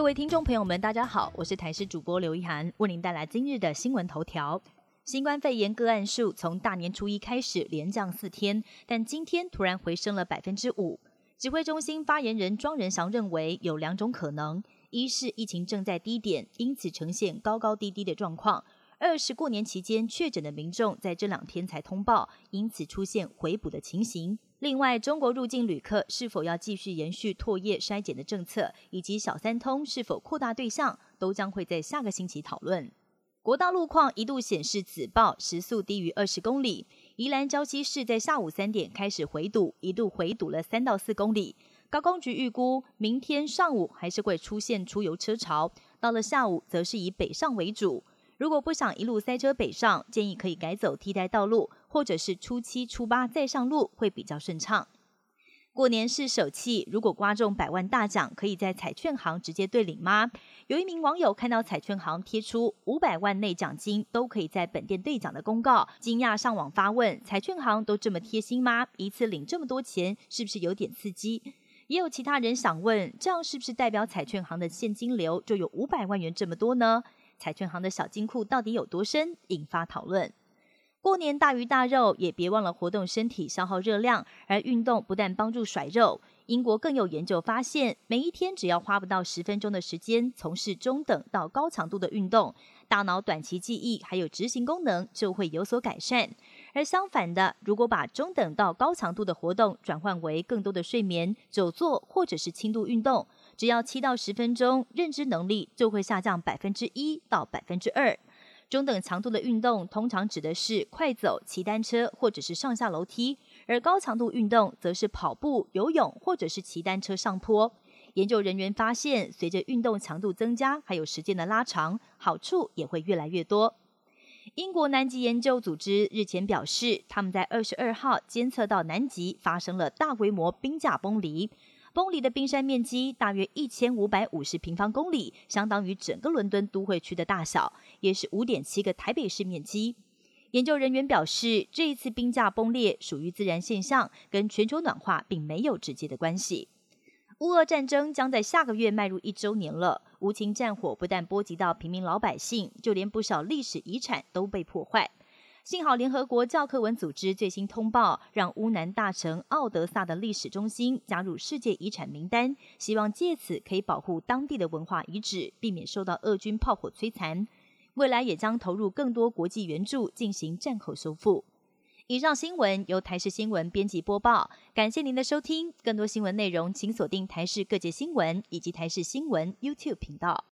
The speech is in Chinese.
各位听众朋友们，大家好，我是台视主播刘一涵，为您带来今日的新闻头条。新冠肺炎个案数从大年初一开始连降四天，但今天突然回升了百分之五。指挥中心发言人庄仁祥认为有两种可能：一是疫情正在低点，因此呈现高高低低的状况；二是过年期间确诊的民众在这两天才通报，因此出现回补的情形。另外，中国入境旅客是否要继续延续唾液筛检的政策，以及小三通是否扩大对象，都将会在下个星期讨论。国道路况一度显示紫报，时速低于二十公里。宜兰礁溪市在下午三点开始回堵，一度回堵了三到四公里。高工局预估，明天上午还是会出现出游车潮，到了下午则是以北上为主。如果不想一路塞车北上，建议可以改走替代道路，或者是初七、初八再上路会比较顺畅。过年是手气，如果刮中百万大奖，可以在彩券行直接兑领吗？有一名网友看到彩券行贴出五百万内奖金都可以在本店兑奖的公告，惊讶上网发问：彩券行都这么贴心吗？一次领这么多钱，是不是有点刺激？也有其他人想问：这样是不是代表彩券行的现金流就有五百万元这么多呢？彩券行的小金库到底有多深？引发讨论。过年大鱼大肉，也别忘了活动身体，消耗热量。而运动不但帮助甩肉，英国更有研究发现，每一天只要花不到十分钟的时间，从事中等到高强度的运动，大脑短期记忆还有执行功能就会有所改善。而相反的，如果把中等到高强度的活动转换为更多的睡眠、久坐或者是轻度运动，只要七到十分钟，认知能力就会下降百分之一到百分之二。中等强度的运动通常指的是快走、骑单车或者是上下楼梯，而高强度运动则是跑步、游泳或者是骑单车上坡。研究人员发现，随着运动强度增加，还有时间的拉长，好处也会越来越多。英国南极研究组织日前表示，他们在二十二号监测到南极发生了大规模冰架崩离。崩离的冰山面积大约一千五百五十平方公里，相当于整个伦敦都会区的大小，也是五点七个台北市面积。研究人员表示，这一次冰架崩裂属于自然现象，跟全球暖化并没有直接的关系。乌俄战争将在下个月迈入一周年了，无情战火不但波及到平民老百姓，就连不少历史遗产都被破坏。幸好，联合国教科文组织最新通报，让乌南大城奥德萨的历史中心加入世界遗产名单，希望借此可以保护当地的文化遗址，避免受到俄军炮火摧残。未来也将投入更多国际援助，进行战后修复。以上新闻由台视新闻编辑播报，感谢您的收听。更多新闻内容，请锁定台视各界新闻以及台视新闻 YouTube 频道。